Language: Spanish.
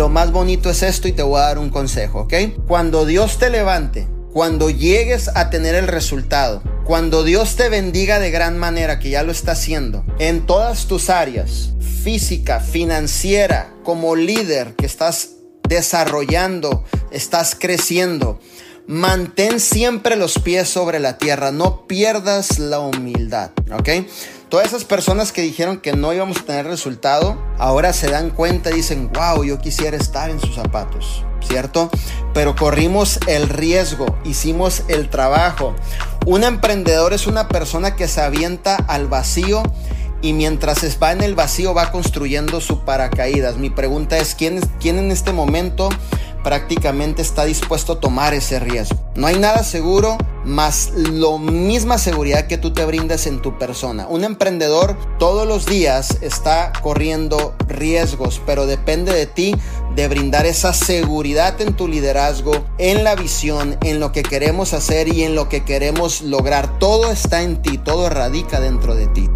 lo más bonito es esto y te voy a dar un consejo, ¿ok? Cuando Dios te levante, cuando llegues a tener el resultado, cuando Dios te bendiga de gran manera, que ya lo está haciendo, en todas tus áreas, física, financiera, como líder que estás desarrollando, estás creciendo, mantén siempre los pies sobre la tierra, no pierdas la humildad, ¿ok? Todas esas personas que dijeron que no íbamos a tener resultado, ahora se dan cuenta y dicen, wow, yo quisiera estar en sus zapatos, ¿cierto? Pero corrimos el riesgo, hicimos el trabajo. Un emprendedor es una persona que se avienta al vacío y mientras va en el vacío va construyendo su paracaídas. Mi pregunta es, ¿quién, quién en este momento prácticamente está dispuesto a tomar ese riesgo? No hay nada seguro más la misma seguridad que tú te brindas en tu persona. Un emprendedor todos los días está corriendo riesgos, pero depende de ti de brindar esa seguridad en tu liderazgo, en la visión, en lo que queremos hacer y en lo que queremos lograr. Todo está en ti, todo radica dentro de ti.